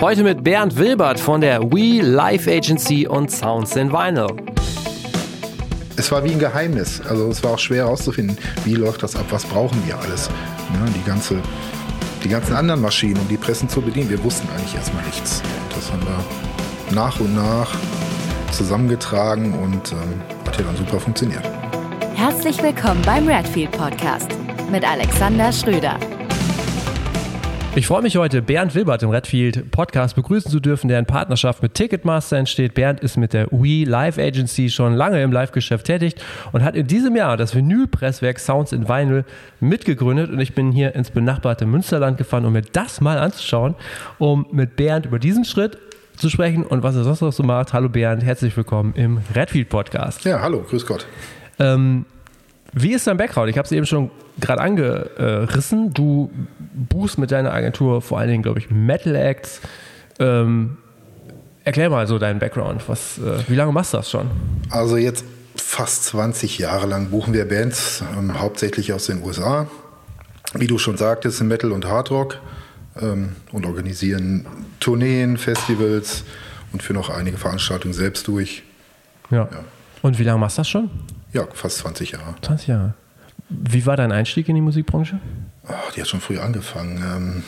Heute mit Bernd Wilbert von der We Live Agency und Sounds in Vinyl. Es war wie ein Geheimnis. Also es war auch schwer herauszufinden, wie läuft das ab, was brauchen wir alles. Ja, die, ganze, die ganzen anderen Maschinen, um die Pressen zu bedienen. Wir wussten eigentlich erstmal nichts. Das haben wir nach und nach zusammengetragen und ähm, hat ja dann super funktioniert. Herzlich willkommen beim Redfield Podcast mit Alexander Schröder. Ich freue mich heute, Bernd Wilbert im Redfield Podcast begrüßen zu dürfen, der in Partnerschaft mit Ticketmaster entsteht. Bernd ist mit der We Live Agency schon lange im Live-Geschäft tätig und hat in diesem Jahr das Vinylpresswerk Sounds in Vinyl mitgegründet. Und ich bin hier ins benachbarte Münsterland gefahren, um mir das mal anzuschauen, um mit Bernd über diesen Schritt zu sprechen und was er sonst noch so macht. Hallo Bernd, herzlich willkommen im Redfield Podcast. Ja, hallo, grüß Gott. Ähm, wie ist dein Background? Ich habe es eben schon gerade angerissen. Du buchst mit deiner Agentur vor allen Dingen, glaube ich, Metal Acts. Ähm, erklär mal so deinen Background. Was, äh, wie lange machst du das schon? Also jetzt fast 20 Jahre lang buchen wir Bands, ähm, hauptsächlich aus den USA. Wie du schon sagtest, im Metal und Hardrock ähm, und organisieren Tourneen, Festivals und für noch einige Veranstaltungen selbst durch. Ja. ja. Und wie lange machst du das schon? Ja, fast 20 Jahre. 20 Jahre. Wie war dein Einstieg in die Musikbranche? Oh, die hat schon früh angefangen.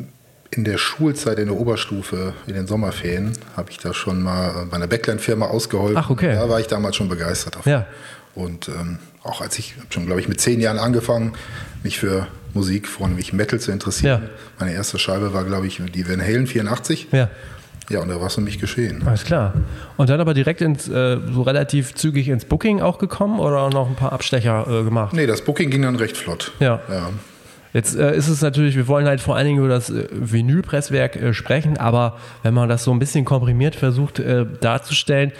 Ähm, in der Schulzeit, in der Oberstufe, in den Sommerferien, habe ich da schon mal bei einer Backline-Firma ausgeholfen. Ach, okay. Da war ich damals schon begeistert davon. Ja. Und ähm, auch als ich schon, glaube ich, mit zehn Jahren angefangen, mich für Musik, vornehmlich Metal zu interessieren. Ja. Meine erste Scheibe war, glaube ich, die Van Halen 84. Ja. Ja, und da war es mich geschehen. Alles klar. Und dann aber direkt ins, äh, so relativ zügig ins Booking auch gekommen oder noch ein paar Abstecher äh, gemacht? Nee, das Booking ging dann recht flott. Ja. ja. Jetzt äh, ist es natürlich, wir wollen halt vor allen Dingen über das äh, Vinylpresswerk äh, sprechen, aber wenn man das so ein bisschen komprimiert versucht äh, darzustellen,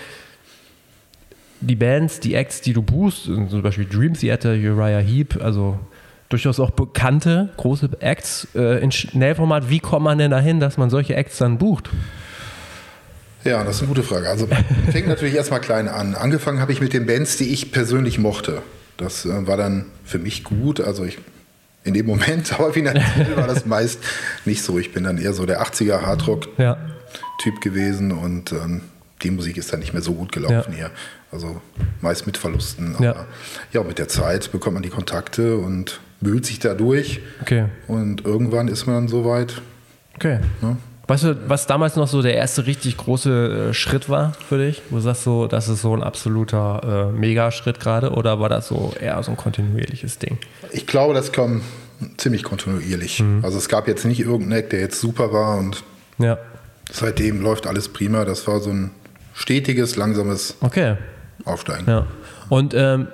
die Bands, die Acts, die du buchst, zum Beispiel Dream Theater, Uriah Heep, also durchaus auch bekannte große Acts äh, in Schnellformat. Wie kommt man denn dahin, dass man solche Acts dann bucht? Ja, das ist eine gute Frage. Also fängt natürlich erstmal klein an. Angefangen habe ich mit den Bands, die ich persönlich mochte. Das äh, war dann für mich gut. Also ich in dem Moment, aber finanziell war das meist nicht so. Ich bin dann eher so der 80er Hardrock-Typ ja. gewesen und ähm, die Musik ist dann nicht mehr so gut gelaufen ja. hier. Also meist mit Verlusten. Aber ja. ja, mit der Zeit bekommt man die Kontakte und wühlt sich da durch. Okay. Und irgendwann ist man dann so weit. Okay. Ne? Weißt du, was damals noch so der erste richtig große äh, Schritt war für dich? Wo du sagst so, das ist so ein absoluter äh, Megaschritt gerade oder war das so eher so ein kontinuierliches Ding? Ich glaube, das kam ziemlich kontinuierlich. Mhm. Also es gab jetzt nicht irgendeinen Eck, der jetzt super war und ja. seitdem läuft alles prima. Das war so ein stetiges, langsames okay. Aufsteigen. Ja. Und ähm,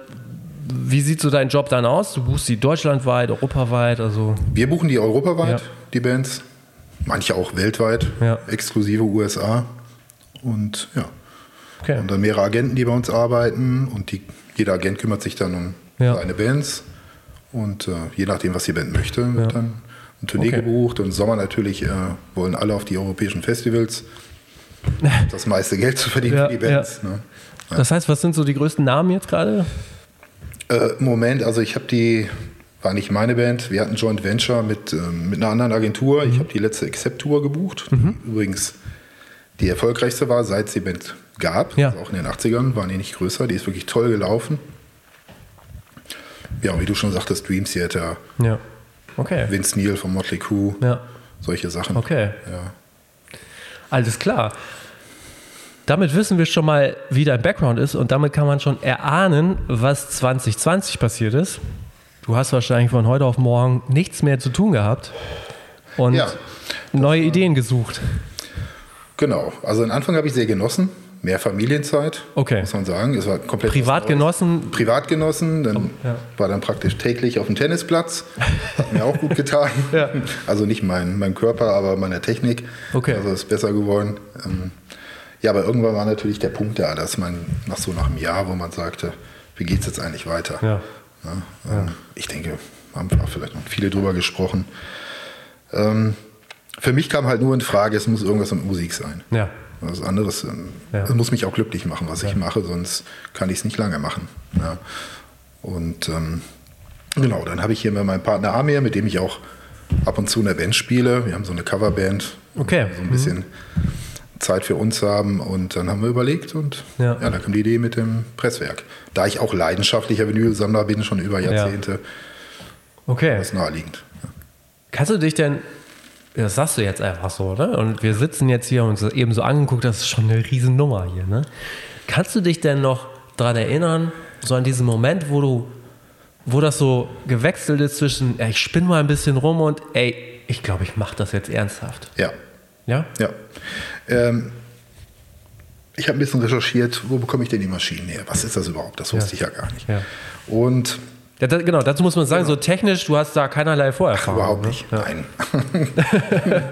wie sieht so dein Job dann aus? Du buchst die deutschlandweit, europaweit? Also Wir buchen die europaweit, ja. die Bands manche auch weltweit, ja. exklusive USA. Und ja. Okay. Und dann mehrere Agenten, die bei uns arbeiten und die, jeder Agent kümmert sich dann um ja. seine Bands. Und äh, je nachdem, was die Band möchte, wird ja. dann ein Tournee okay. gebucht. Und im Sommer natürlich äh, wollen alle auf die europäischen Festivals das meiste Geld zu verdienen ja, für die Bands. Ne? Das heißt, was sind so die größten Namen jetzt gerade? Äh, Moment, also ich habe die war nicht meine Band. Wir hatten Joint Venture mit, ähm, mit einer anderen Agentur. Ich mhm. habe die letzte Accept-Tour gebucht. Mhm. Übrigens die erfolgreichste war, seit es die Band gab. Ja. Also auch in den 80ern waren die nicht größer. Die ist wirklich toll gelaufen. Ja, und wie du schon sagtest, Dream Theater. Ja. Okay. Vince Neil von Motley Crue. Ja. Solche Sachen. Okay. Ja. Alles klar. Damit wissen wir schon mal, wie dein Background ist und damit kann man schon erahnen, was 2020 passiert ist. Du hast wahrscheinlich von heute auf morgen nichts mehr zu tun gehabt und ja. neue Ideen gesucht. Genau. Also, den Anfang habe ich sehr genossen. Mehr Familienzeit, okay. muss man sagen. Es war komplett privat genossen. Privat genossen, dann ja. war dann praktisch täglich auf dem Tennisplatz. Hat mir auch gut getan. ja. Also nicht mein, mein Körper, aber meine Technik. Okay. Also ist besser geworden. Ähm, ja, aber irgendwann war natürlich der Punkt da, dass man nach so nach einem Jahr, wo man sagte, wie geht es jetzt eigentlich weiter? Ja. Ne? Ja. Ich denke, haben wir vielleicht noch viele drüber gesprochen. Ähm, für mich kam halt nur in Frage, es muss irgendwas mit Musik sein. Ja. Was anderes ähm, ja. muss mich auch glücklich machen, was ja. ich mache, sonst kann ich es nicht lange machen. Ja. Und ähm, genau, dann habe ich hier mit meinem Partner Amir, mit dem ich auch ab und zu in der Band spiele. Wir haben so eine Coverband, Okay. so ein bisschen Zeit für uns haben. Und dann haben wir überlegt und Ja. ja, da kam die Idee mit dem Presswerk. Da ich auch leidenschaftlicher Vinylsammler bin, schon über Jahrzehnte, Okay. ist naheliegend. Kannst du dich denn, das sagst du jetzt einfach so, ne? Und wir sitzen jetzt hier und uns eben so angeguckt, das ist schon eine Riesennummer hier, ne? Kannst du dich denn noch daran erinnern, so an diesen Moment, wo du, wo das so gewechselt ist zwischen, ja, ich spinne mal ein bisschen rum und ey, ich glaube, ich mache das jetzt ernsthaft. Ja, Ja? ja. Ähm, ich habe ein bisschen recherchiert, wo bekomme ich denn die Maschinen her? Was ist das überhaupt? Das wusste ich ja gar nicht. Ja. Und Ja, da, genau, dazu muss man sagen, so technisch, du hast da keinerlei Vorerfahrung. Überhaupt ne? nicht. Ja. Nein.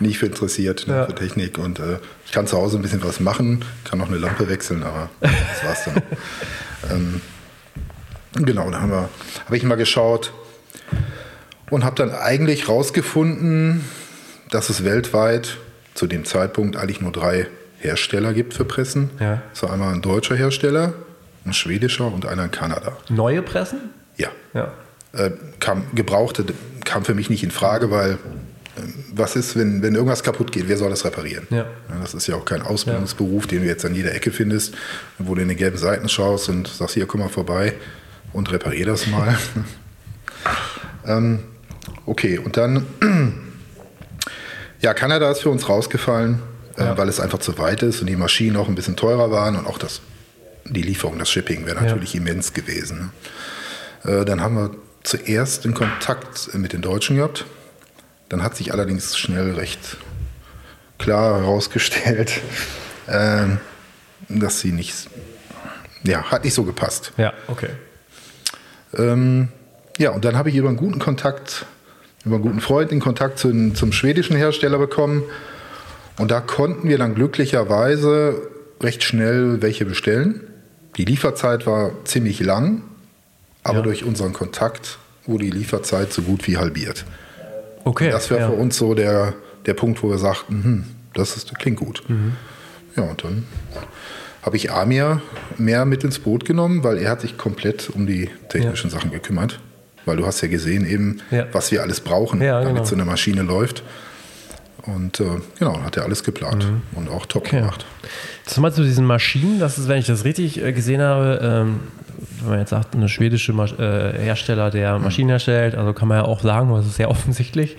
nicht für interessiert, ne, Ja. für Technik. Und äh, ich kann zu Hause ein bisschen was machen, kann auch eine Lampe wechseln, aber das war's dann. ähm, genau, da haben wir, habe ich mal geschaut und habe dann eigentlich rausgefunden, dass es weltweit zu dem Zeitpunkt eigentlich nur drei Hersteller gibt für Pressen. Ja. So einmal ein deutscher Hersteller, ein schwedischer und einer in Kanada. Neue Pressen? Ja Ja. äh, kam, gebrauchte kam für mich nicht in Frage, weil äh, was ist, wenn, wenn irgendwas kaputt geht, wer soll das reparieren? Ja. das ist ja auch kein Ausbildungsberuf, den du jetzt an jeder Ecke findest, wo du in den gelben Seiten schaust und sagst, hier, komm mal vorbei und reparier das mal. ähm, okay, und dann, ja, Kanada ist für uns rausgefallen, äh, Ja. weil es einfach zu weit ist und die Maschinen auch ein bisschen teurer waren und auch das, die Lieferung, das Shipping wäre natürlich immens gewesen. Ne? Äh, Dann haben wir zuerst den Kontakt mit den Deutschen gehabt. Dann hat sich allerdings schnell recht klar herausgestellt, ähm, dass sie nicht, ja, hat nicht so gepasst. Ja, okay. Ähm, ja, und dann habe ich über einen guten Kontakt, über einen guten Freund den Kontakt zum, zum schwedischen Hersteller bekommen. Und da konnten wir dann glücklicherweise recht schnell welche bestellen. Die Lieferzeit war ziemlich lang, aber Ja. durch unseren Kontakt wurde die Lieferzeit so gut wie halbiert. Okay. Das wäre ja. für uns so der, der Punkt, wo wir sagten, hm, das ist, klingt gut. Mhm. Ja, und dann habe ich Amir mehr mit ins Boot genommen, weil er hat sich komplett um die technischen Sachen gekümmert. Weil du hast ja gesehen eben, Ja. was wir alles brauchen, Ja, damit genau. so eine Maschine läuft. Und äh, genau, hat er alles geplant und auch top Mhm. Okay. gemacht. Jetzt mal zu diesen Maschinen, das ist, wenn ich das richtig äh, gesehen habe, ähm, wenn man jetzt sagt, eine schwedische Masch äh, Hersteller, der Maschinen herstellt, also kann man ja auch sagen, das ist sehr offensichtlich,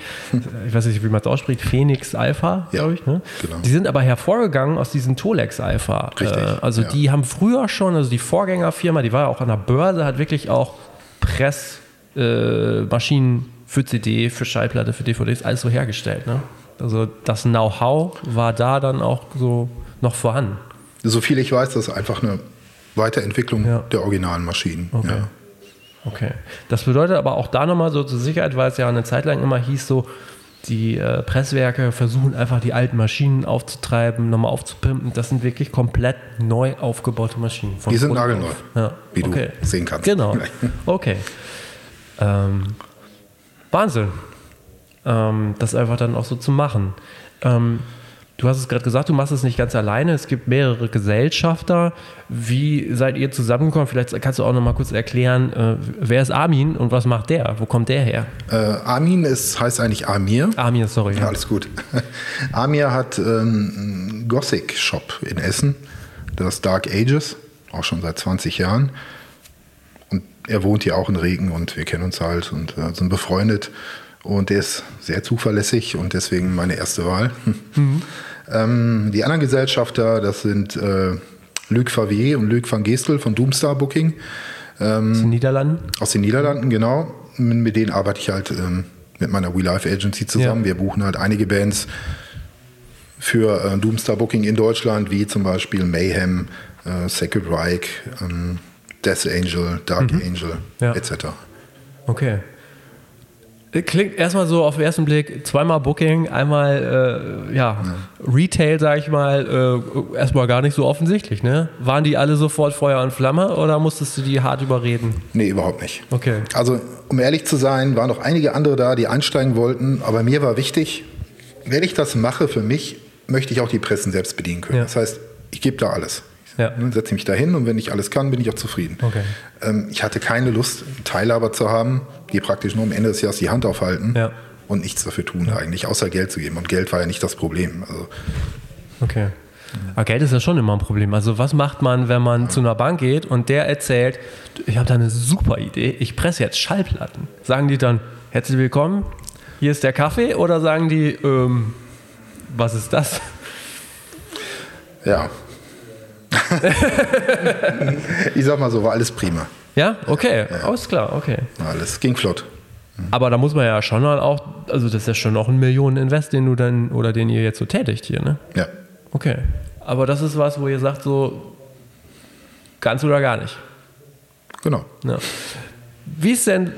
ich weiß nicht, wie man es ausspricht, Phoenix Alpha, Ja, glaube ich. Ne? genau. Die sind aber hervorgegangen aus diesem Tolex Alpha. Richtig, Äh, also ja. die haben früher schon, also die Vorgängerfirma, die war ja auch an der Börse, hat wirklich auch Pressmaschinen äh, Maschinen für CD, für Schallplatte, für DVDs, alles so hergestellt. Ne? Also das Know-how war da dann auch so noch vorhanden. So viel ich weiß, das ist einfach eine Weiterentwicklung Ja. der originalen Maschinen. Okay. Ja. Okay. Das bedeutet aber auch da nochmal so zur Sicherheit, weil es ja eine Zeit lang immer hieß, so die äh, Presswerke versuchen einfach die alten Maschinen aufzutreiben, nochmal aufzupimpen. Das sind wirklich komplett neu aufgebaute Maschinen. von Die sind nagelneu. Ja. wie du okay. sehen kannst. Genau. Okay. Ähm, Wahnsinn. Ähm, das einfach dann auch so zu machen. Ähm, du hast es gerade gesagt, du machst es nicht ganz alleine. Es gibt mehrere Gesellschafter. Wie seid ihr zusammengekommen? Vielleicht kannst du auch noch mal kurz erklären, äh, wer ist Armin und was macht der? Wo kommt der her? Äh, Armin ist, heißt eigentlich Amir. Armin, sorry. Ja, alles gut. Amir hat ähm, einen Gothic-Shop in Essen, das Dark Ages, auch schon seit 20 Jahren. Er wohnt hier auch in Regen und wir kennen uns halt und äh, sind befreundet. Und der ist sehr zuverlässig und deswegen meine erste Wahl. Ähm, die anderen Gesellschafter, das sind äh, Luc Favier und Luc van Gestel von Doomstar Booking Aus den Niederlanden? aus den Niederlanden, genau. Mit mit denen arbeite ich halt ähm, mit meiner We Life Agency zusammen. Ja. Wir buchen halt einige Bands für äh, Doomstar Booking in Deutschland, wie zum Beispiel Mayhem, äh, Sacred Reich, ähm, Death Angel, Dark Angel, Mhm. Ja. etc. Okay. Klingt erstmal so auf den ersten Blick zweimal Booking, einmal äh, ja, Retail, sag ich mal, äh, erstmal gar nicht so offensichtlich, ne? Waren die alle sofort Feuer und Flamme oder musstest du die hart überreden? Nee, überhaupt nicht. Okay. Also, um ehrlich zu sein, waren noch einige andere da, die einsteigen wollten, aber mir war wichtig, wenn ich das mache für mich, möchte ich auch die Pressen selbst bedienen können. Ja. Das heißt, ich gebe da alles. Ja. Setze mich da hin und wenn ich alles kann, bin ich auch zufrieden. Okay. Ähm, ich hatte keine Lust, Teilhaber zu haben, die praktisch nur am Ende des Jahres die Hand aufhalten Ja. und nichts dafür tun eigentlich, außer Geld zu geben. Und Geld war ja nicht das Problem. Also, Okay. Aber Geld ist ja schon immer ein Problem. Also was macht man, wenn man zu einer Bank geht und der erzählt, ich habe da eine super Idee, ich presse jetzt Schallplatten. Sagen die dann, herzlich willkommen, hier ist der Kaffee oder sagen die, ähm, was ist das? ja. ich sag mal so, war alles prima. Ja, okay, alles klar, okay. Alles ging flott. Aber da muss man ja schon mal auch, also das ist ja schon auch ein Millionen-Invest, den du dann oder den ihr jetzt so tätigt hier, ne? Ja. Okay. Aber das ist was, wo ihr sagt, so ganz oder gar nicht. Genau. Ja. Wie ist denn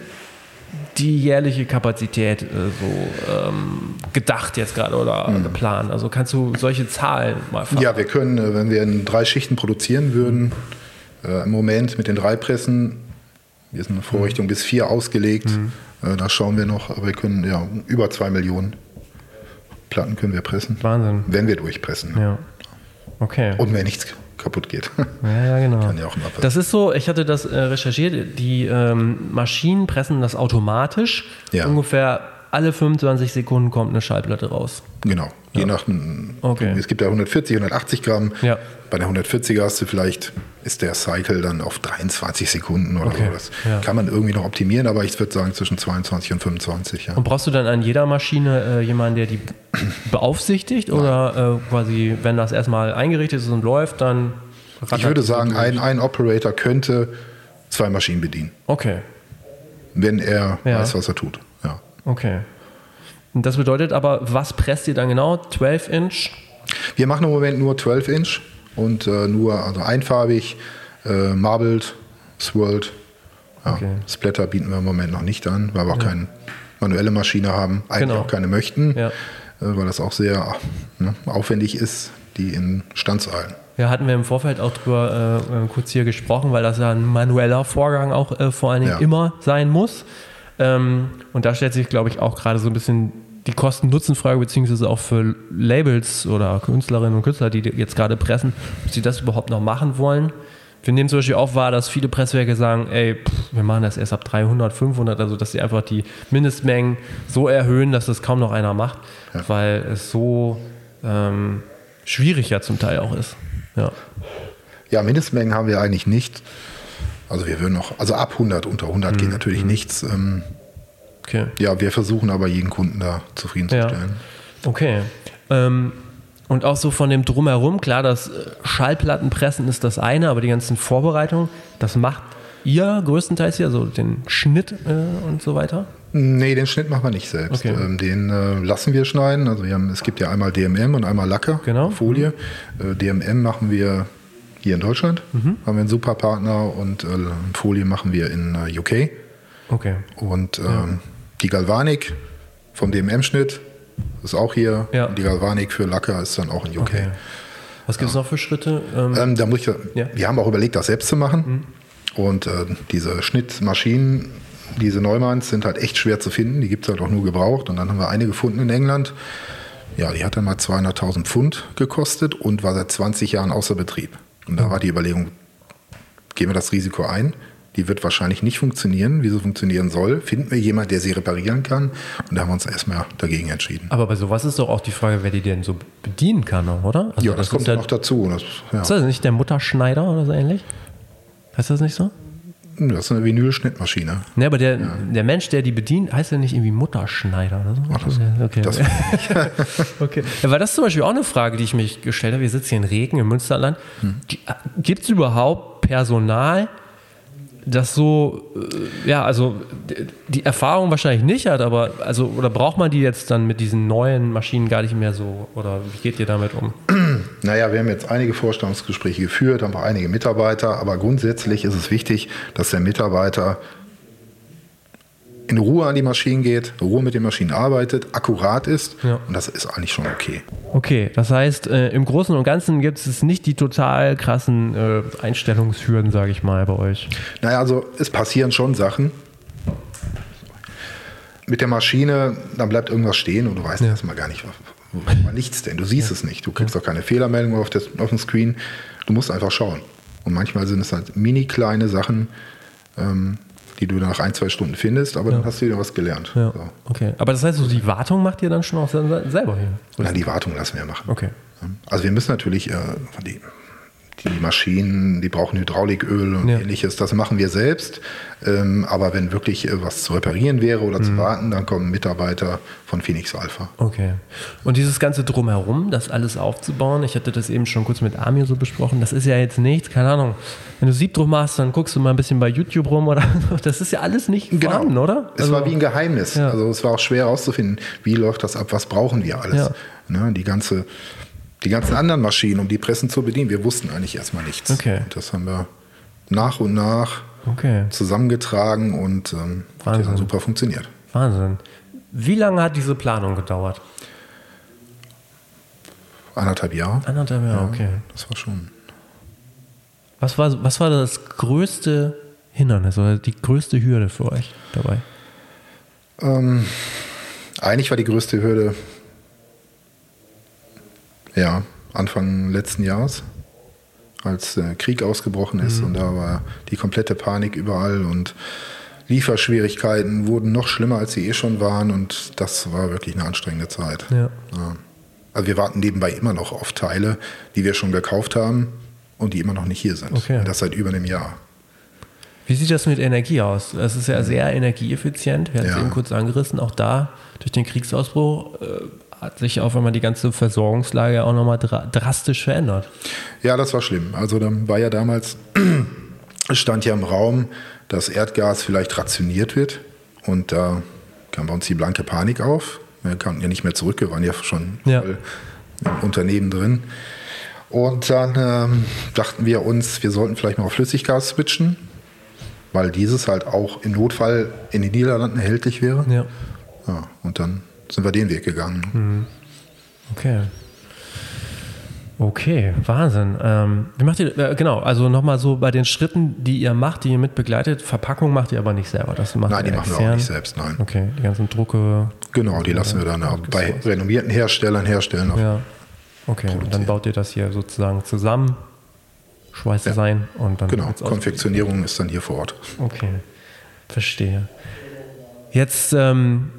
die jährliche Kapazität äh, so ähm, gedacht jetzt gerade oder geplant? Also kannst du solche Zahlen mal fassen? Ja, wir können, äh, wenn wir in drei Schichten produzieren würden, äh, im Moment mit den drei Pressen, wir sind in Vorrichtung bis vier ausgelegt, äh, da schauen wir noch, aber wir können ja über zwei Millionen Platten können wir pressen, Wahnsinn. wenn wir durchpressen. Ja. Okay. Und wenn nichts kaputt geht. Ja, ja, genau. Kann ja auch passieren. Das ist so, ich hatte das äh, recherchiert, die ähm, Maschinen pressen das automatisch. Ja. Ungefähr alle 25 Sekunden kommt eine Schallplatte raus. Genau, je nach, dem- Okay. es gibt ja 140, 180 Gramm. Ja. Bei der 140er hast du vielleicht, ist der Cycle dann auf 23 Sekunden oder Okay, so. Das ja. kann man irgendwie noch optimieren, aber ich würde sagen zwischen 22 und 25. Ja. Und brauchst du dann an jeder Maschine äh, jemanden, der die beaufsichtigt? Oder äh, quasi, wenn das erstmal eingerichtet ist und läuft, dann. Ich würde sagen, ein, ein Operator könnte zwei Maschinen bedienen, Okay, wenn er Ja. weiß, was er tut. Ja. okay. Und das bedeutet aber, was presst ihr dann genau? 12 Inch? Wir machen im Moment nur 12 Inch und äh, nur also einfarbig, äh, marbled, swirled. Ja. Okay. Splatter bieten wir im Moment noch nicht an, weil wir auch keine manuelle Maschine haben, eigentlich Genau. auch keine möchten, Ja. äh, weil das auch sehr ne, aufwendig ist, die in Stand zu halten. Ja, hatten wir im Vorfeld auch drüber äh, äh, kurz hier gesprochen, weil das ja ein manueller Vorgang auch äh, vor allen Dingen Ja. immer sein muss. Ähm, und da stellt sich, glaube ich, auch gerade so ein bisschen die Kosten-Nutzen-Frage, beziehungsweise auch für Labels oder Künstlerinnen und Künstler, die jetzt gerade pressen, ob sie das überhaupt noch machen wollen. Wir nehmen zum Beispiel auf wahr, dass viele Presswerke sagen, ey, pff, wir machen das erst ab 300, 500, also dass sie einfach die Mindestmengen so erhöhen, dass das kaum noch einer macht, weil es so ähm, schwierig ja zum Teil auch ist. Ja. Ja, Mindestmengen haben wir eigentlich nicht. Also wir würden noch, also ab 100, unter 100 Mhm. geht natürlich nichts. Ähm, Okay. ja, wir versuchen aber jeden Kunden da zufriedenzustellen. Okay. Ähm, und auch so von dem Drumherum, klar, das äh, Schallplattenpressen ist das eine, aber die ganzen Vorbereitungen, das macht ihr größtenteils hier, also den Schnitt äh, und so weiter. Nee, den Schnitt machen wir nicht selbst. Okay. Ähm, den äh, lassen wir schneiden. Also wir haben, es gibt ja einmal DMM und einmal Lacker, Genau. Folie. Äh, DMM machen wir hier in Deutschland, Mhm. haben wir einen super Partner und äh, Folie machen wir in äh, UK. Okay. Und ähm, die Galvanik vom DMM-Schnitt ist auch hier. Ja. Und die Galvanik für Lacker ist dann auch in UK. Okay. Was gibt es noch für Schritte? Ähm, Ähm, da muss ich, Ja. Mhm. Wir haben auch überlegt, das selbst zu machen. Und äh, diese Schnittmaschinen, diese Neumanns, sind halt echt schwer zu finden. Die gibt es halt auch nur gebraucht. Und dann haben wir eine gefunden in England. Ja, die hat dann mal 200.000 Pfund gekostet und war seit 20 Jahren außer Betrieb. Und da war die Überlegung, gehen wir das Risiko ein? Die wird wahrscheinlich nicht funktionieren, wie sie funktionieren soll. Finden wir jemanden, der sie reparieren kann? Und da haben wir uns erstmal dagegen entschieden. aber bei sowas ist doch auch die Frage, wer die denn so bedienen kann, oder? Also ja, das, kommt ist dann noch dazu. Das, ja. Ist das nicht der Mutterschneider oder so ähnlich? Heißt das nicht so? das ist eine Vinyl-Schnittmaschine. Ne, aber der, der Mensch, der die bedient, heißt ja nicht irgendwie Mutterschneider oder so? Ach, das- okay. das- okay. Ja, weil das ist zum Beispiel auch eine Frage, die ich mich gestellt habe. Wir sitzen hier in Regen im Münsterland. Hm. Gibt es überhaupt Personal, das so, äh, ja, also die Erfahrung wahrscheinlich nicht hat, aber also, oder braucht man die jetzt dann mit diesen neuen Maschinen gar nicht mehr so? Oder wie geht ihr damit um? Naja, wir haben jetzt einige Vorstellungsgespräche geführt, haben auch einige Mitarbeiter, aber grundsätzlich ist es wichtig, dass der Mitarbeiter in Ruhe an die Maschinen geht, in Ruhe mit den Maschinen arbeitet, akkurat ist Ja. und das ist eigentlich schon okay. Okay, das heißt, äh, im Großen und Ganzen gibt es nicht die total krassen äh, Einstellungshürden, sage ich mal, bei euch. Naja, also es passieren schon Sachen. Mit der Maschine, dann bleibt irgendwas stehen und du weißt Ja. erstmal gar nicht, war nichts denn. Du siehst es nicht. Du kriegst auch keine Fehlermeldung auf, das, auf dem Screen. Du musst einfach schauen. Und manchmal sind es halt mini kleine Sachen. Ähm, die du nach ein, zwei Stunden findest, aber Ja. dann hast du wieder was gelernt. Ja. So. Okay. Aber das heißt, so die Wartung macht ihr dann schon auch sel- selber hier? Na, die Wartung lassen wir machen. Okay. Also wir müssen natürlich äh, die, die Maschinen, die brauchen Hydrauliköl und Ja. ähnliches, das machen wir selbst. Ähm, aber wenn wirklich äh, was zu reparieren wäre oder Mhm. zu warten, dann kommen Mitarbeiter von Phoenix Alpha. Okay. Und dieses ganze Drumherum, das alles aufzubauen, ich hatte das eben schon kurz mit Amir so besprochen, das ist ja jetzt nichts, keine Ahnung. Wenn du Siebdruck machst, dann guckst du mal ein bisschen bei YouTube rum oder. Das ist ja alles nicht vorhanden, oder? Genau. Es Also- war wie ein Geheimnis. Ja. Also es war auch schwer herauszufinden, wie läuft das ab, was brauchen wir alles. Ja. Ne, die, ganze, die ganzen anderen Maschinen, um die Pressen zu bedienen, wir wussten eigentlich erstmal nichts. Okay. Und das haben wir nach und nach Okay. zusammengetragen und ähm, hat Wahnsinn. dann super funktioniert. Wahnsinn. Wie lange hat diese Planung gedauert? Anderthalb Jahre. Anderthalb Jahre, okay. Das war schon. Was war, was war das größte Hindernis oder die größte Hürde für euch dabei? Ähm, eigentlich war die größte Hürde ja, Anfang letzten Jahres, als der Krieg ausgebrochen ist und da war die komplette Panik überall und Lieferschwierigkeiten wurden noch schlimmer, als sie eh schon waren und das war wirklich eine anstrengende Zeit. Ja. Ja. Also wir warten nebenbei immer noch auf Teile, die wir schon gekauft haben und die immer noch nicht hier sind. Okay. Und das seit über einem Jahr. Wie sieht das mit Energie aus? Es ist ja sehr energieeffizient. Wir hatten es Ja. eben kurz angerissen. Auch da, durch den Kriegsausbruch, äh, hat sich auf einmal die ganze Versorgungslage auch nochmal dra drastisch verändert. Ja, das war schlimm. Also dann war ja damals, stand ja im Raum, dass Erdgas vielleicht rationiert wird. Und da kam bei uns die blanke Panik auf. Wir konnten ja nicht mehr zurück, wir waren ja schon Ja. im Unternehmen drin. Und dann ähm, dachten wir uns, wir sollten vielleicht mal auf Flüssiggas switchen, weil dieses halt auch im Notfall in den Niederlanden erhältlich wäre. Ja. Ja, und dann sind wir den Weg gegangen. Okay. Okay, Wahnsinn. Ähm, wie macht ihr, äh, genau, also nochmal so bei den Schritten, die ihr macht, die ihr mit begleitet, Verpackung macht ihr aber nicht selber. Das macht Nein, die machen wir extern. auch nicht selbst, nein. Okay, die ganzen Drucke. Genau, die lassen wir dann auch bei renommierten Herstellern herstellen. Ja. Okay, und dann baut ihr das hier sozusagen zusammen, schweißt es ein und dann Genau, Konfektionierung ist dann hier vor Ort. Okay, verstehe. Jetzt, ähm,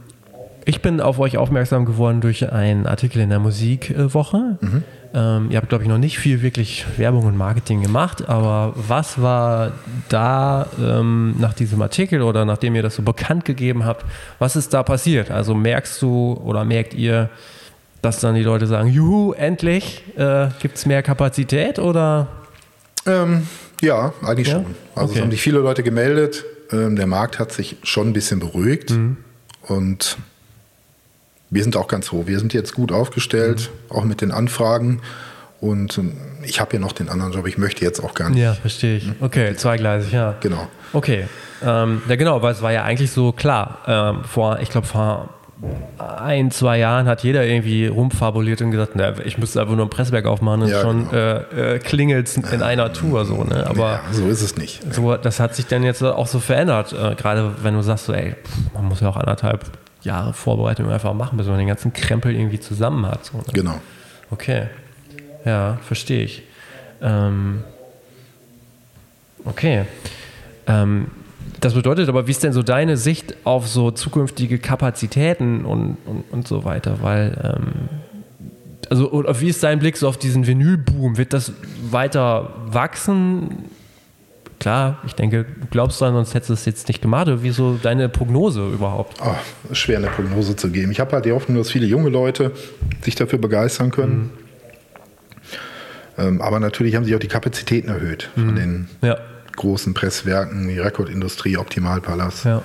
ich bin auf euch aufmerksam geworden durch einen Artikel in der Musikwoche. Ähm, ihr habt, glaube ich, noch nicht viel wirklich Werbung und Marketing gemacht, aber was war da ähm, nach diesem Artikel oder nachdem ihr das so bekannt gegeben habt, was ist da passiert? Also merkst du oder merkt ihr, dass dann die Leute sagen, juhu, endlich äh, gibt es mehr Kapazität oder? Ähm, ja, eigentlich Ja? schon. Also Okay. es haben sich viele Leute gemeldet. Ähm, der Markt hat sich schon ein bisschen beruhigt. Mhm. Und wir sind auch ganz froh. Wir sind jetzt gut aufgestellt, Mhm. auch mit den Anfragen. Und ähm, ich habe ja noch den anderen Job. Ich möchte jetzt auch gar nicht. Ja, verstehe ich. Okay, zweigleisig, ja. Genau. Okay, ähm, ja genau, weil es war ja eigentlich so klar. Ähm, vor, ich glaube, vor ein, zwei Jahren hat jeder irgendwie rumfabuliert und gesagt, na, ich müsste einfach nur ein Presswerk aufmachen und Ja, schon genau. äh, äh, klingelt in einer Tour so. Ne? Aber ja, so ist es nicht. so, das hat sich dann jetzt auch so verändert. Äh, gerade wenn du sagst, so, ey, man muss ja auch anderthalb Jahre Vorbereitung einfach machen, bis man den ganzen Krempel irgendwie zusammen hat. So, ne? Genau. Okay. Ja, verstehe ich. Ähm, okay. Ähm, das bedeutet aber, wie ist denn so deine Sicht auf so zukünftige Kapazitäten und, und, und so weiter? Weil, ähm, also, oder wie ist dein Blick so auf diesen Vinylboom? Wird das weiter wachsen? Klar, ich denke, du glaubst dran, sonst hättest du es jetzt nicht gemacht. Oder wie ist so deine Prognose überhaupt? Ist schwer eine Prognose zu geben. Ich habe halt die Hoffnung, dass viele junge Leute sich dafür begeistern können. Ähm, aber natürlich haben sich auch die Kapazitäten erhöht von den Ja, großen Presswerken wie Rekordindustrie, Optimalpalast. ja,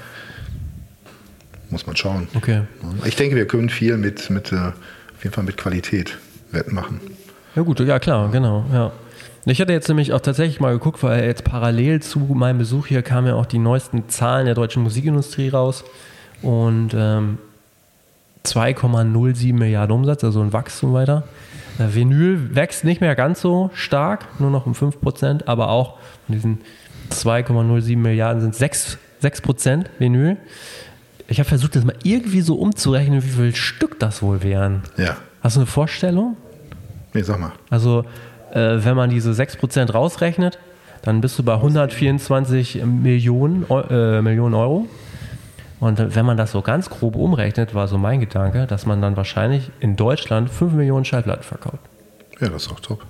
Muss man schauen. okay. Ich denke, wir können viel mit, mit äh, auf jeden Fall mit Qualität wettmachen. Ja gut, ja klar, genau, ja. Ich hatte jetzt nämlich auch tatsächlich mal geguckt, weil jetzt parallel zu meinem Besuch hier kamen ja auch die neuesten Zahlen der deutschen Musikindustrie raus und ähm, 2,07 Milliarden Umsatz, also ein Wachstum weiter. Äh, Vinyl wächst nicht mehr ganz so stark, nur noch um 5%, aber auch von diesen 2,07 Milliarden sind 6, 6% Vinyl. Ich habe versucht, das mal irgendwie so umzurechnen, wie viel Stück das wohl wären. Ja. Hast du eine Vorstellung? Nee, sag mal. Also, äh, wenn man diese 6% rausrechnet, dann bist du bei 124 Millionen, äh, Millionen Euro. Und wenn man das so ganz grob umrechnet, war so mein Gedanke, dass man dann wahrscheinlich in Deutschland 5 Millionen Schallplatten verkauft. Ja, das ist doch top.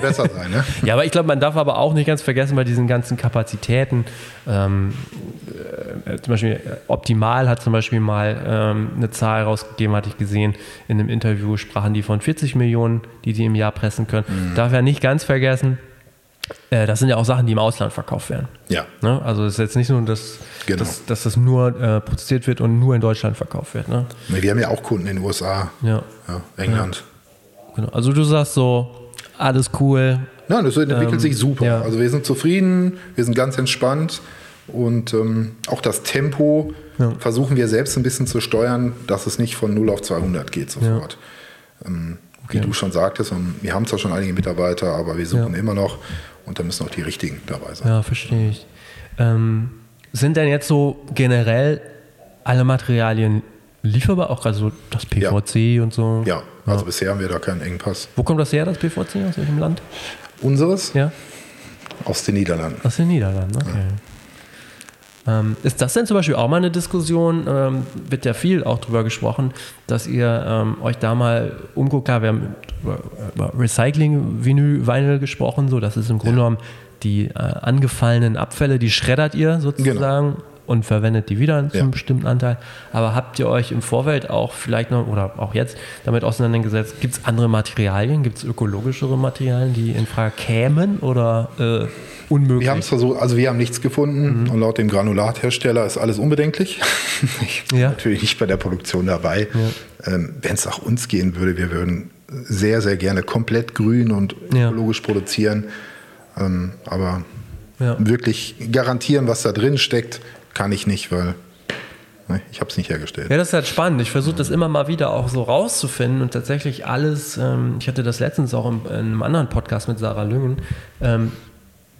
Besser sein, ne? Ja, aber ich glaube, man darf aber auch nicht ganz vergessen bei diesen ganzen Kapazitäten. Ähm, äh, zum Beispiel Optimal hat zum Beispiel mal ähm, eine Zahl rausgegeben, hatte ich gesehen. In einem Interview sprachen die von 40 Millionen, die sie im Jahr pressen können. Mhm. Darf ja nicht ganz vergessen, äh, das sind ja auch Sachen, die im Ausland verkauft werden. Ja. Ne? Also es ist jetzt nicht nur, dass, Genau. dass, dass das nur äh, produziert wird und nur in Deutschland verkauft wird. Ne? Nee, Wir haben ja auch Kunden in den USA, Ja. ja, England. Genau. Also du sagst so, alles cool. Ja, das entwickelt Ähm, sich super. ja. Also wir sind zufrieden, wir sind ganz entspannt und ähm, auch das Tempo Ja. versuchen wir selbst ein bisschen zu steuern, dass es nicht von 0 auf 200 geht sofort. Ähm, Okay. Wie du schon sagtest, und wir haben zwar schon einige Mitarbeiter, aber wir suchen Ja. immer noch und da müssen auch die richtigen dabei sein. Ja, verstehe ich. Ähm, sind denn jetzt so generell alle Materialien lieferbar? Auch also das PVC und so? Ja, also bisher haben wir da keinen Engpass. Wo kommt das her, das PVC? Aus welchem Land? Unseres Ja, aus den Niederlanden. aus den Niederlanden, okay. Ähm, ist das denn zum Beispiel auch mal eine Diskussion? Ähm, wird ja viel auch drüber gesprochen, dass ihr ähm, euch da mal umguckt. Klar, wir haben über, über Recycling-Vinyl gesprochen, so das ist im Grunde genommen die äh, angefallenen Abfälle, die schreddert ihr sozusagen und verwendet die wieder zu Ja. einem bestimmten Anteil. Aber habt ihr euch im Vorfeld auch vielleicht noch oder auch jetzt damit auseinandergesetzt? Gibt es andere Materialien? Gibt es ökologischere Materialien, die in Frage kämen oder äh, unmöglich? Wir haben es versucht, also wir haben nichts Mhm. gefunden und laut dem Granulathersteller ist alles unbedenklich. Ich bin Ja. natürlich nicht bei der Produktion dabei. Ähm, Wenn es nach uns gehen würde, wir würden sehr, sehr gerne komplett grün und Ja. ökologisch produzieren. Ähm, aber Ja. wirklich garantieren, was da drin steckt, kann ich nicht, weil ne, ich habe es nicht hergestellt. Ja, das ist halt spannend. Ich versuche das immer mal wieder auch so rauszufinden und tatsächlich alles, ähm, ich hatte das letztens auch in, in einem anderen Podcast mit Sarah Lüngen, ähm,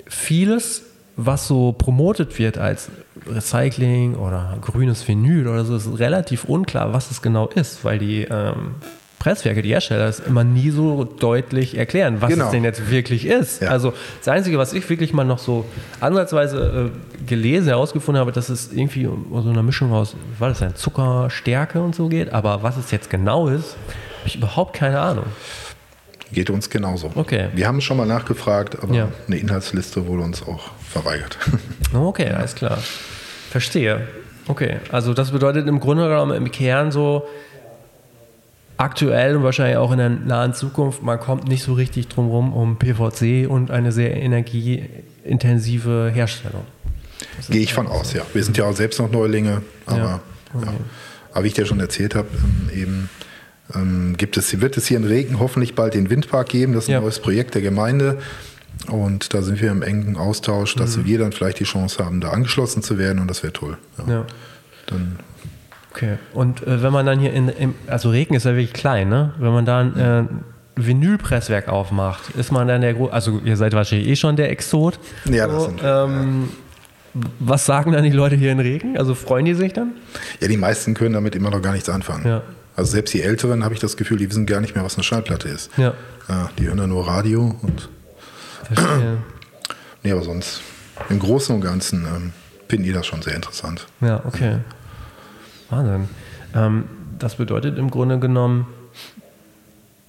vieles, was so promotet wird als Recycling oder grünes Vinyl oder so, ist relativ unklar, was es genau ist, weil die ähm, Presswerke, die Hersteller, es immer nie so deutlich erklären, was Genau. es denn jetzt wirklich ist. Ja. Also das Einzige, was ich wirklich mal noch so ansatzweise äh, gelesen, herausgefunden habe, dass es irgendwie um so eine Mischung aus, war das ein Zuckerstärke und so geht, aber was es jetzt genau ist, habe ich überhaupt keine Ahnung. Geht uns genauso. Okay. Wir haben schon mal nachgefragt, aber Ja. eine Inhaltsliste wurde uns auch verweigert. Okay, alles klar. Verstehe. Okay, also das bedeutet im Grunde genommen im Kern so aktuell und wahrscheinlich auch in der nahen Zukunft, man kommt nicht so richtig drum rum um PVC und eine sehr energieintensive Herstellung. Gehe ich von aus, ja. Wir sind ja auch selbst noch Neulinge, aber, Ja, ja. okay. aber wie ich dir schon erzählt habe, ähm, eben ähm, gibt es, wird es hier in Regen hoffentlich bald den Windpark geben. Das ist ein Ja. neues Projekt der Gemeinde. Und da sind wir im engen Austausch, dass Mhm. wir dann vielleicht die Chance haben, da angeschlossen zu werden und das wäre toll. Ja. Ja. Dann, Okay. Und äh, wenn man dann hier in, im, also Regen ist ja wirklich klein, ne? Wenn man dann äh, ein Vinylpresswerk aufmacht, ist man dann der Gro also ihr seid wahrscheinlich eh schon der Exot. Ja, das so, sind wir, ähm, Was sagen dann die Leute hier in Regen? Also freuen die sich dann? ja, die meisten können damit immer noch gar nichts anfangen. Ja. Also selbst die Älteren habe ich das Gefühl, die wissen gar nicht mehr, was eine Schallplatte ist. Ja. Ja, die hören dann nur Radio und Verstehe. nee, aber sonst im Großen und Ganzen ähm, finden die das schon sehr interessant. Ja, okay. Wahnsinn. Ähm, das bedeutet im Grunde genommen,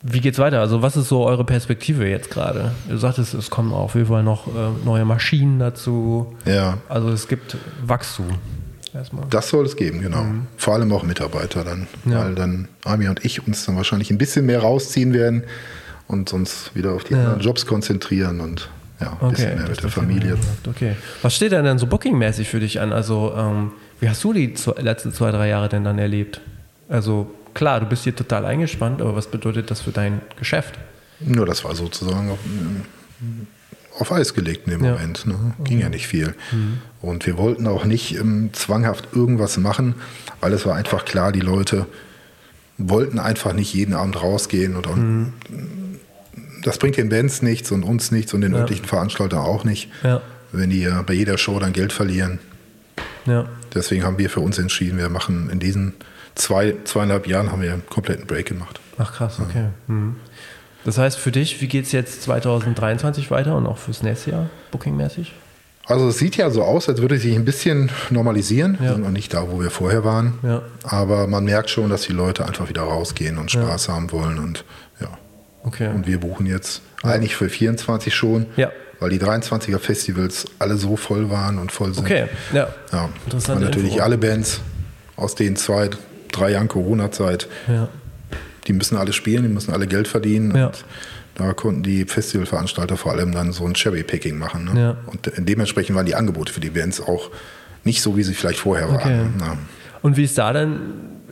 wie geht's weiter? Also, was ist so eure Perspektive jetzt gerade? Du sagtest, es kommen auf jeden Fall noch äh, neue Maschinen dazu. Ja, Also, es gibt Wachstum. Erstmal. Das soll es geben, genau. Vor allem auch Mitarbeiter dann, Mhm. Ja. weil dann Ami und ich uns dann wahrscheinlich ein bisschen mehr rausziehen werden und uns wieder auf die Ja. anderen Jobs konzentrieren und ja, ein bisschen mehr mit der Familie. Okay. Was steht denn dann so bookingmäßig für dich an? Also, ähm, wie hast du die zwei, letzten zwei, drei Jahre denn dann erlebt? Also, klar, du bist hier total eingespannt, aber was bedeutet das für dein Geschäft? Nur das war sozusagen auf, auf Eis gelegt in dem Ja. Mhm. Moment. Ne? Ging ja nicht viel. Und wir wollten auch nicht ähm, zwanghaft irgendwas machen, weil es war einfach klar, die Leute wollten einfach nicht jeden Abend rausgehen und, und Mhm. das bringt den Bands nichts und uns nichts und den Ja. örtlichen Veranstaltern auch nicht, Ja. wenn die äh, bei jeder Show dann Geld verlieren. Ja. Deswegen haben wir für uns entschieden, wir machen in diesen zwei, zweieinhalb Jahren haben wir einen kompletten Break gemacht. Ach krass, okay. Mhm. Das heißt für dich, wie geht es jetzt 2023 weiter und auch fürs nächste Jahr, bookingmäßig? Also es sieht ja so aus, als würde sich ein bisschen normalisieren. Ja. Wir sind noch nicht da, wo wir vorher waren. Ja. Aber man merkt schon, dass die Leute einfach wieder rausgehen und Spaß haben wollen. Und ja. Okay. Und wir buchen jetzt eigentlich für 24 schon, Ja. Weil die 23er Festivals alle so voll waren und voll sind. Okay, ja. Ja. Interessante Und natürlich Info. alle Bands aus den zwei, drei Jahren Corona-Zeit, Ja. die müssen alle spielen, die müssen alle Geld verdienen. Ja. Und da konnten die Festivalveranstalter vor allem dann so ein Cherry-Picking machen. Ne? Ja. Und de- dementsprechend waren die Angebote für die Bands auch nicht so, wie sie vielleicht vorher Okay. waren. Ja. Und wie ist da denn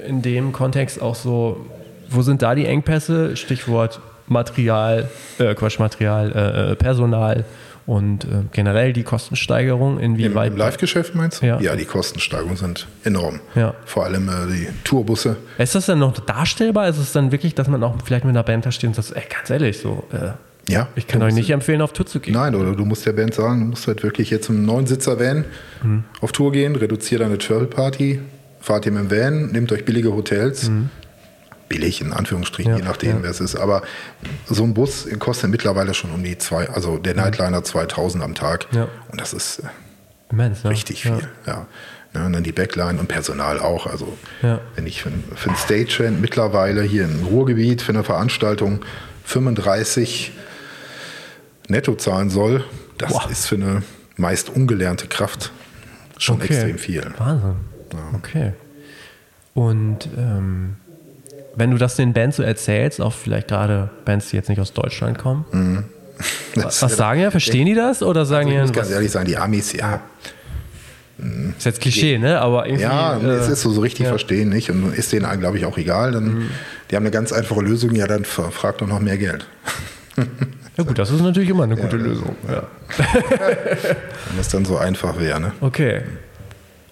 in dem Kontext auch so, wo sind da die Engpässe? Stichwort Material, äh, Quatsch, Material, äh, äh, Personal und äh, generell die Kostensteigerung, Im, inwieweit. Im Live-Geschäft meinst du? Ja. die Kostensteigerungen sind enorm. Ja. Vor allem äh, die Tourbusse. Ist das dann noch darstellbar? Ist es dann wirklich, dass man auch vielleicht mit einer Band da steht und sagt, ey, ganz ehrlich, so, äh, Ja. ich kann euch nicht empfehlen, auf Tour zu gehen. Nein, oder du musst der Band sagen, du musst halt wirklich jetzt im neuen Sitzer-Van Mhm. auf Tour gehen, reduziert deine Travel-Party, fahrt ihr mit dem Van, nehmt euch billige Hotels. Billig in Anführungsstrichen. Ja, je nachdem, ja. wer es ist. Aber so ein Bus kostet mittlerweile schon um die zwei, also der Nightliner 2000 am Tag. Ja. Und das ist äh, Immens, richtig viel. Ja. Und dann die Backline und Personal auch. Also wenn ich für, ein- für ein Stagehand mittlerweile hier im Ruhrgebiet für eine Veranstaltung 35 netto zahlen soll, das Boah. ist für eine meist ungelernte Kraft schon Okay. extrem viel. Wahnsinn. Okay. Und ähm, wenn du das den Bands so erzählst, auch vielleicht gerade Bands, die jetzt nicht aus Deutschland kommen, Das was sagen die? Verstehen die das oder sagen Also ich muss ganz ehrlich sein, die Amis, ja, ist jetzt Klischee, ne? Aber irgendwie. ja, äh, es ist so, so richtig ja. Mhm. verstehen nicht und ist denen, glaube ich, auch egal. Dann, Die haben eine ganz einfache Lösung, ja, dann ver- frag doch noch mehr Geld. Ja gut, das ist natürlich immer eine gute Lösung. Ja. Wenn es dann so einfach wäre, ne? Okay.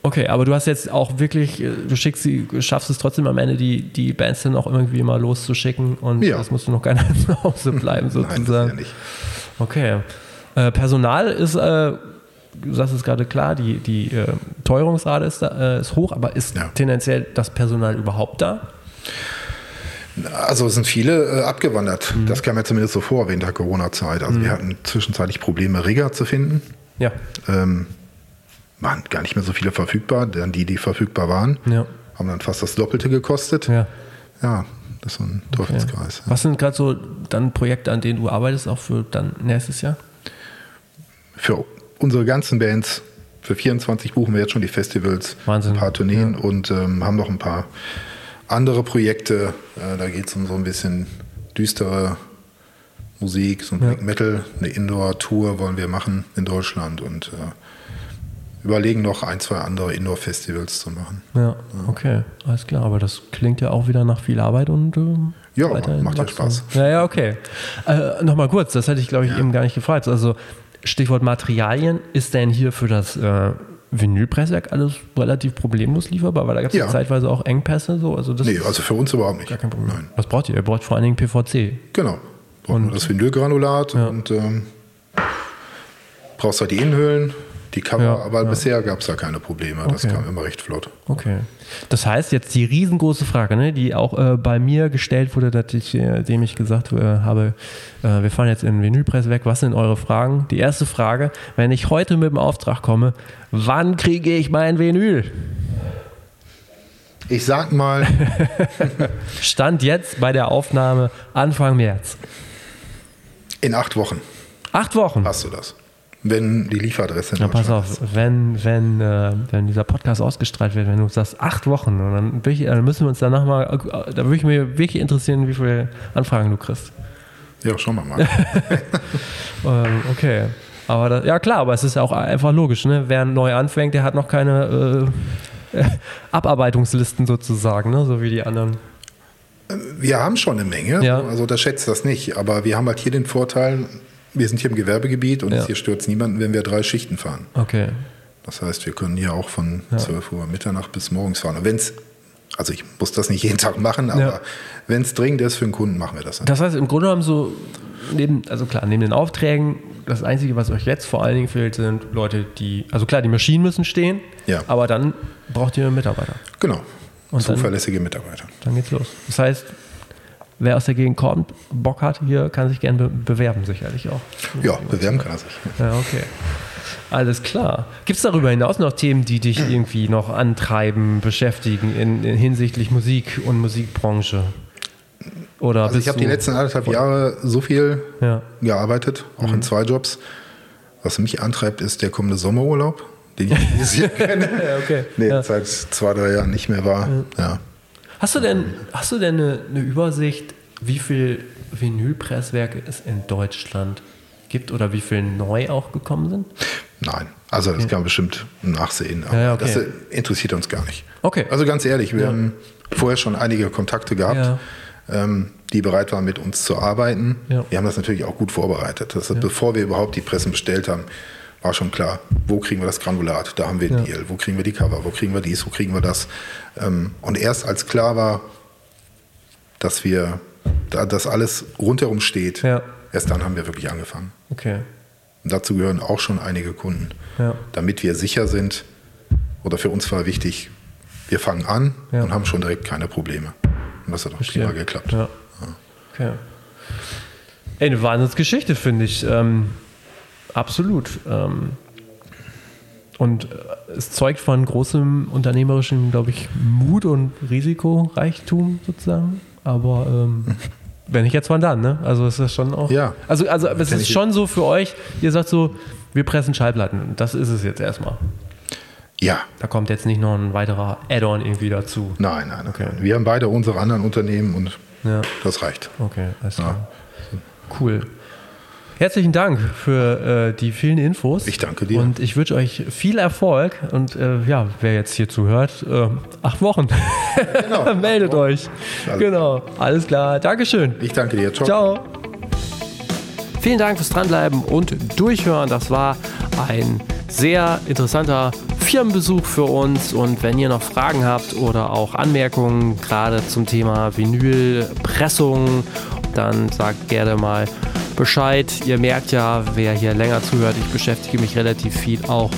Okay, aber du hast jetzt auch wirklich, äh, du schickst sie, schaffst es trotzdem am Ende, die, die Bands dann auch irgendwie mal loszuschicken und Ja. das musst du noch gar nicht zu Hause bleiben, Nein, das sozusagen. ja nicht. Okay. Äh, Personal ist, äh, du sagst es gerade klar, die, die äh, Teuerungsrate ist, da, äh, ist hoch, aber ist Ja. tendenziell das Personal überhaupt da? Also es sind viele äh, abgewandert. Mhm. Das kam mir zumindest so vor während der Corona-Zeit. Also wir hatten zwischenzeitlich Probleme, Rigger zu finden. Ja. Ähm, waren gar nicht mehr so viele verfügbar. Dann die, die verfügbar waren, Ja. haben dann fast das Doppelte gekostet. ja. Ja, das ist so ein Teufelskreis. Ja. Was sind gerade so dann Projekte, an denen du arbeitest, auch für dann nächstes Jahr? Für unsere ganzen Bands, für 24 buchen wir jetzt schon die Festivals, Wahnsinn. ein paar Tourneen und ähm, haben noch ein paar andere Projekte. Äh, da geht es um so ein bisschen düstere Musik, so ein Black Metal, eine Indoor-Tour wollen wir machen in Deutschland und äh, überlegen noch ein, zwei andere Indoor-Festivals zu machen. Ja, okay, alles klar. Aber das klingt ja auch wieder nach viel Arbeit und ähm, Ja, macht ja. Spaß. Ja, ja, okay. Äh, Nochmal kurz, das hatte ich, glaube ich, eben gar nicht gefragt. Also Stichwort Materialien, ist denn hier für das äh, Vinylpresswerk alles relativ problemlos lieferbar? Weil da gab es ja. Ja. zeitweise auch Engpässe. So. Also das Nee, also für uns überhaupt nicht. gar kein Problem. Nein. Was braucht ihr? Ihr braucht vor allen Dingen PVC. Genau. Brauchen wir das Vinylgranulat und ähm, brauchst halt die Innenhöhlen, die Cover, Ja, aber ja. bisher gab es da keine Probleme. Das Okay. kam immer recht flott. Okay. Das heißt, jetzt die riesengroße Frage, ne, die auch äh, bei mir gestellt wurde, dass ich, äh, dem ich gesagt äh, habe, äh, wir fahren jetzt in den Vinylpress weg. Was sind eure Fragen? Die erste Frage, wenn ich heute mit dem Auftrag komme, wann kriege ich mein Vinyl? Ich sag mal, Stand jetzt bei der Aufnahme Anfang März. in acht Wochen Acht Wochen. hast du das. Wenn die Lieferadresse Ja, pass auf, wenn, wenn, äh, wenn dieser Podcast ausgestrahlt wird, wenn du sagst acht Wochen, dann, ich, dann müssen wir uns danach mal, äh, da würde ich mir wirklich interessieren, wie viele Anfragen du kriegst. ist. Ja, schauen wir mal. Ähm, okay. Aber das, ja klar, aber es ist ja auch einfach logisch, ne? Wer neu anfängt, der hat noch keine äh, Abarbeitungslisten sozusagen, ne? So wie die anderen. wir haben schon eine Menge, Ja. also das schätzt das nicht. Aber wir haben halt hier den Vorteil, wir sind hier im Gewerbegebiet und Ja. hier stört es niemanden, wenn wir drei Schichten fahren. Okay. Das heißt, wir können hier auch von 12 Uhr Mitternacht bis morgens fahren. Und wenn's, also ich muss das nicht jeden Tag machen, aber Ja. wenn es dringend ist für einen Kunden, machen wir das. Das heißt, im Grunde genommen so, neben, also klar, neben den Aufträgen, das Einzige, was euch jetzt vor allen Dingen fehlt, sind Leute, die, also klar, die Maschinen müssen stehen, Ja. aber dann braucht ihr Mitarbeiter. Genau. Und dann- Zuverlässige Mitarbeiter. Dann geht's los. Das heißt, wer aus der Gegend kommt, Bock hat, hier kann sich gerne be bewerben, sicherlich auch. Ja, bewerben kann er sich. Ja, okay. Alles klar. Gibt es darüber hinaus noch Themen, die dich irgendwie noch antreiben, beschäftigen in, in hinsichtlich Musik und Musikbranche? Oder Also ich habe die letzten anderthalb Jahre so viel Ja. gearbeitet, auch in zwei Jobs. Was mich antreibt, ist der kommende Sommerurlaub, den ich Jahr kenne. Ja, okay. Nee, Ja. seit zwei, drei Jahren nicht mehr war. Ja. Hast du denn, hast du denn eine, eine Übersicht, wie viel Vinylpresswerke es in Deutschland gibt oder wie viel neu auch gekommen sind? Nein, also das kann man bestimmt nachsehen. Aber Ja, ja, okay. Das äh, interessiert uns gar nicht. Okay. Also ganz ehrlich, wir Ja. haben vorher schon einige Kontakte gehabt, Ja. ähm, die bereit waren, mit uns zu arbeiten. Ja. Wir haben das natürlich auch gut vorbereitet. Das heißt, Bevor wir überhaupt die Pressen bestellt haben, war schon klar, wo kriegen wir das Granulat? Da haben wir einen Ja. Deal. Wo kriegen wir die Cover? Wo kriegen wir dies? Wo kriegen wir das? Ähm, und erst als klar war, dass wir, da das alles rundherum steht, Ja. erst dann haben wir wirklich angefangen. Okay. Und dazu gehören auch schon einige Kunden. Ja. Damit wir sicher sind, oder für uns war wichtig, wir fangen an und haben schon direkt keine Probleme. Und das hat auch Verstehe. prima geklappt. Ja. Okay. Ey, eine Wahnsinnsgeschichte, finde ich. Ähm, absolut. Ähm, und äh, es zeugt von großem unternehmerischen, glaube ich, Mut und Risikoreichtum sozusagen. Aber ähm, wenn nicht jetzt, wann dann, ne? Also ist das schon auch. Ja. Also, also es ist ich- schon so für euch, ihr sagt so, wir pressen Schallplatten. Das ist es jetzt erstmal. Ja, Da kommt jetzt nicht noch ein weiterer Add-on irgendwie dazu. nein, nein, Okay. nein. Wir haben beide unsere anderen Unternehmen und Ja. das reicht. Okay, alles klar. Cool. Herzlichen Dank für äh, die vielen Infos. Ich danke dir. Und ich wünsche euch viel Erfolg. Und äh, ja, wer jetzt hier zuhört, äh, acht Wochen. Genau. Meldet euch. Alles genau. Alles klar. Dankeschön. Ich danke dir. Ciao. Ciao. Vielen Dank fürs Dranbleiben und Durchhören. Das war ein sehr interessanter Firmenbesuch für uns. Und wenn ihr noch Fragen habt oder auch Anmerkungen, gerade zum Thema Vinylpressung, dann sagt gerne mal Bescheid. Ihr merkt ja, wer hier länger zuhört, ich beschäftige mich relativ viel auch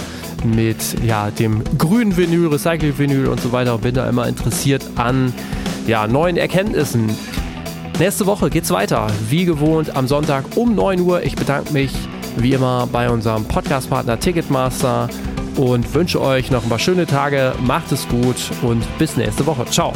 mit ja, dem grünen Vinyl, Recycle-Vinyl und so weiter und bin da immer interessiert an ja, neuen Erkenntnissen. Nächste Woche geht's weiter, wie gewohnt am Sonntag um 9 Uhr. Ich bedanke mich wie immer bei unserem Podcast-Partner Ticketmaster und wünsche euch noch ein paar schöne Tage. Macht es gut und bis nächste Woche. Ciao.